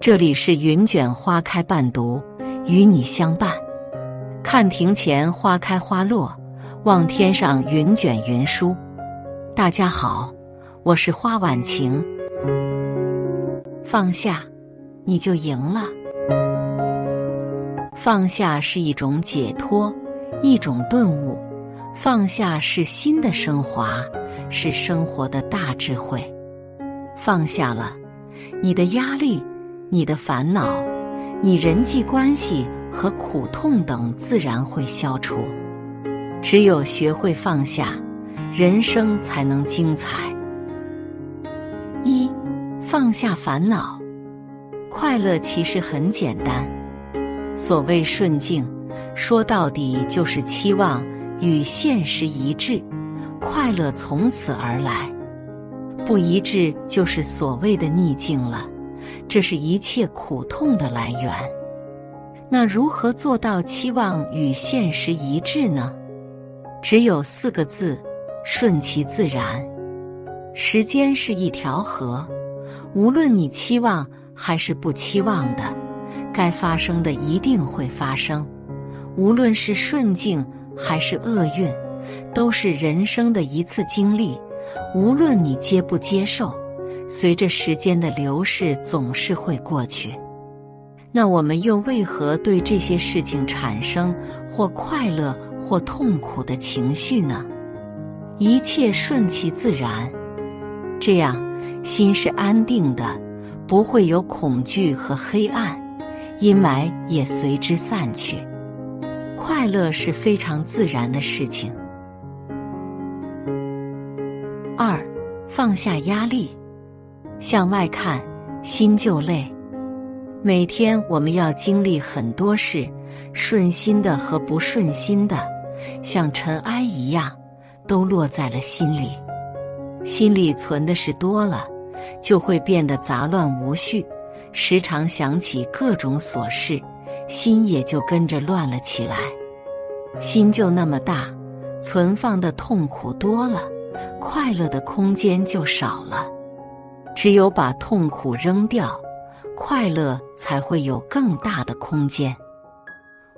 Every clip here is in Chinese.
这里是云卷花开伴读，与你相伴。看庭前花开花落，望天上云卷云舒。大家好，我是花晚晴。放下，你就赢了。放下是一种解脱，一种顿悟。放下是心的升华，是生活的大智慧。放下了，你的压力。你的烦恼、你人际关系和苦痛等自然会消除。只有学会放下，人生才能精彩。一，放下烦恼，快乐其实很简单。所谓顺境，说到底就是期望与现实一致，快乐从此而来。不一致，就是所谓的逆境了。这是一切苦痛的来源。那如何做到期望与现实一致呢？只有四个字：顺其自然。时间是一条河，无论你期望还是不期望的，该发生的一定会发生。无论是顺境还是厄运，都是人生的一次经历。无论你接不接受。随着时间的流逝，总是会过去。那我们又为何对这些事情产生或快乐或痛苦的情绪呢？一切顺其自然，这样心是安定的，不会有恐惧和黑暗，阴霾也随之散去。快乐是非常自然的事情。二，放下压力。向外看，心就累。每天我们要经历很多事，顺心的和不顺心的，像尘埃一样，都落在了心里。心里存的事多了，就会变得杂乱无序，时常想起各种琐事，心也就跟着乱了起来。心就那么大，存放的痛苦多了，快乐的空间就少了。只有把痛苦扔掉，快乐才会有更大的空间。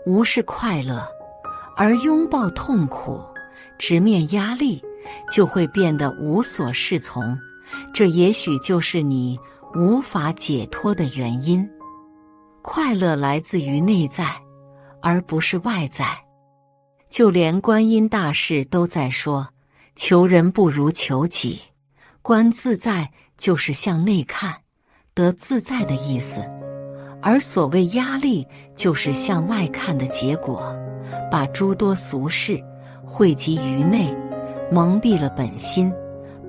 无视快乐，而拥抱痛苦，直面压力，就会变得无所适从。这也许就是你无法解脱的原因。快乐来自于内在，而不是外在。就连观音大士都在说：“求人不如求己，观自在。”就是向内看，得自在的意思；而所谓压力，就是向外看的结果，把诸多俗事汇集于内，蒙蔽了本心，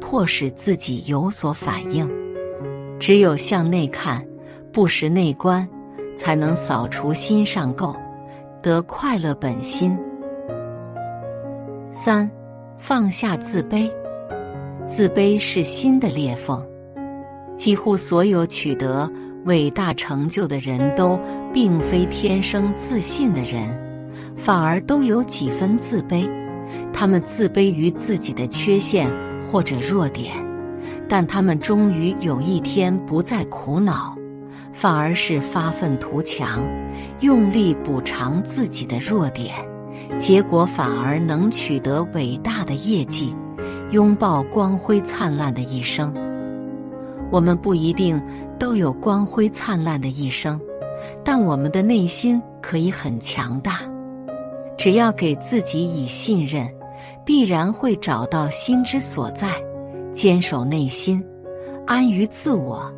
迫使自己有所反应。只有向内看，不识内观，才能扫除心上垢，得快乐本心。三，放下自卑，自卑是心的裂缝。几乎所有取得伟大成就的人都并非天生自信的人，反而都有几分自卑。他们自卑于自己的缺陷或者弱点，但他们终于有一天不再苦恼，反而是发愤图强，用力补偿自己的弱点，结果反而能取得伟大的业绩，拥抱光辉灿烂的一生。我们不一定都有光辉灿烂的一生，但我们的内心可以很强大。只要给自己以信任，必然会找到心之所在，坚守内心，安于自我。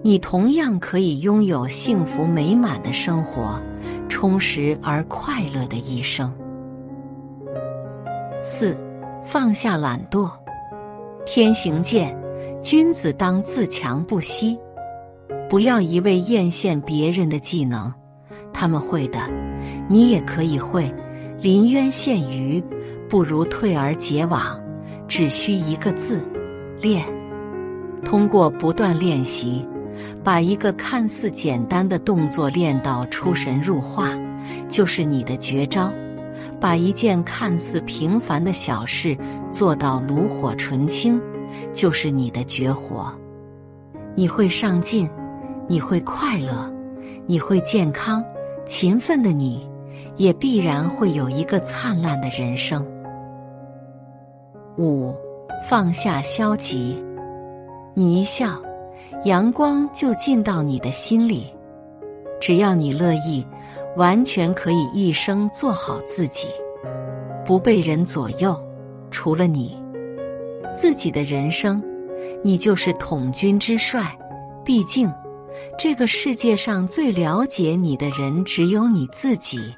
你同样可以拥有幸福美满的生活，充实而快乐的一生。四，放下懒惰。天行健。君子当自强不息，不要一味艳羡别人的技能，他们会的，你也可以会。临渊羡鱼，不如退而结网，只需一个字：练。通过不断练习，把一个看似简单的动作练到出神入化，就是你的绝招。把一件看似平凡的小事做到炉火纯青。就是你的绝活，你会上进，你会快乐，你会健康，勤奋的你，也必然会有一个灿烂的人生。五，放下消极，你一笑，阳光就进到你的心里。只要你乐意，完全可以一生做好自己，不被人左右。除了你，自己的人生，你就是统军之帅。毕竟，这个世界上最了解你的人只有你自己。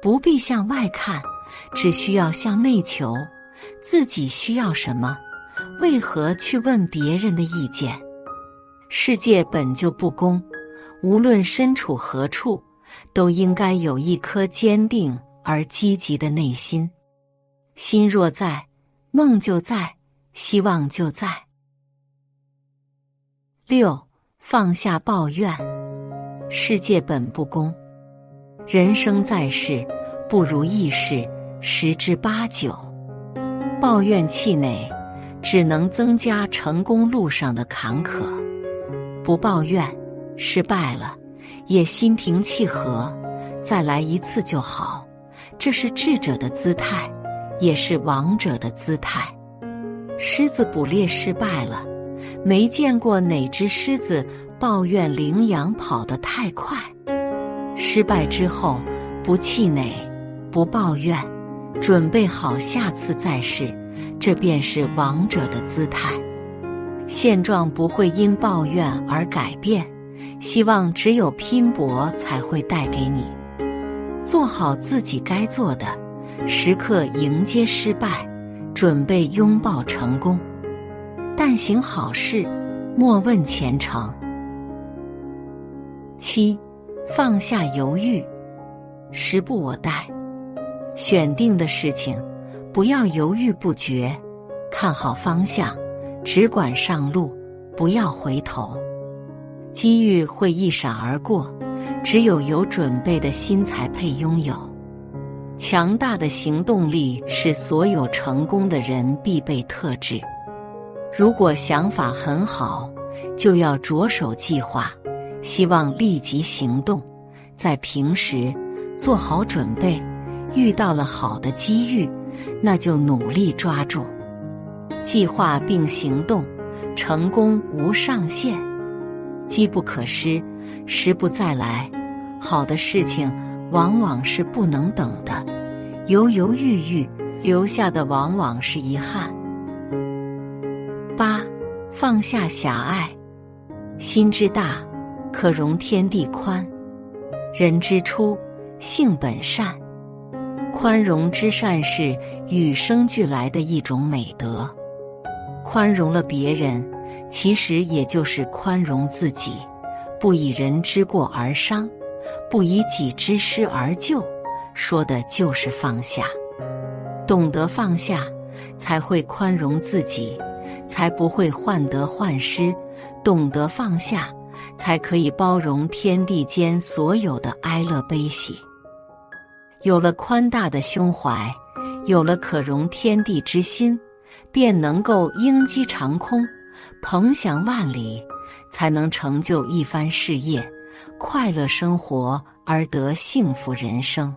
不必向外看，只需要向内求。自己需要什么？为何去问别人的意见？世界本就不公。无论身处何处，都应该有一颗坚定而积极的内心。心若在，梦就在，希望就在。六，放下抱怨。世界本不公，人生在世，不如意事十之八九。抱怨气馁，只能增加成功路上的坎坷。不抱怨。失败了，也心平气和，再来一次就好。这是智者的姿态，也是王者的姿态。狮子捕猎失败了，没见过哪只狮子抱怨羚羊跑得太快。失败之后，不气馁，不抱怨，准备好下次再试，这便是王者的姿态。现状不会因抱怨而改变。希望只有拼搏才会带给你。做好自己该做的，时刻迎接失败，准备拥抱成功。但行好事，莫问前程。七，放下犹豫，时不我待。选定的事情，不要犹豫不决，看好方向，只管上路，不要回头。机遇会一闪而过，只有有准备的心才配拥有。强大的行动力是所有成功的人必备特质。如果想法很好，就要着手计划，希望立即行动。在平时做好准备，遇到了好的机遇，那就努力抓住，计划并行动，成功无上限。机不可失，时不再来。好的事情往往是不能等的，犹犹豫豫留下的往往是遗憾。八，放下狭隘，心之大，可容天地宽。人之初，性本善，宽容之善是与生俱来的一种美德。宽容了别人。其实也就是宽容自己，不以人之过而伤，不以己之失而救，说的就是放下。懂得放下，才会宽容自己，才不会患得患失；懂得放下，才可以包容天地间所有的哀乐悲喜。有了宽大的胸怀，有了可容天地之心，便能够鹰击长空。鹏翔万里，才能成就一番事业，快乐生活而得幸福人生。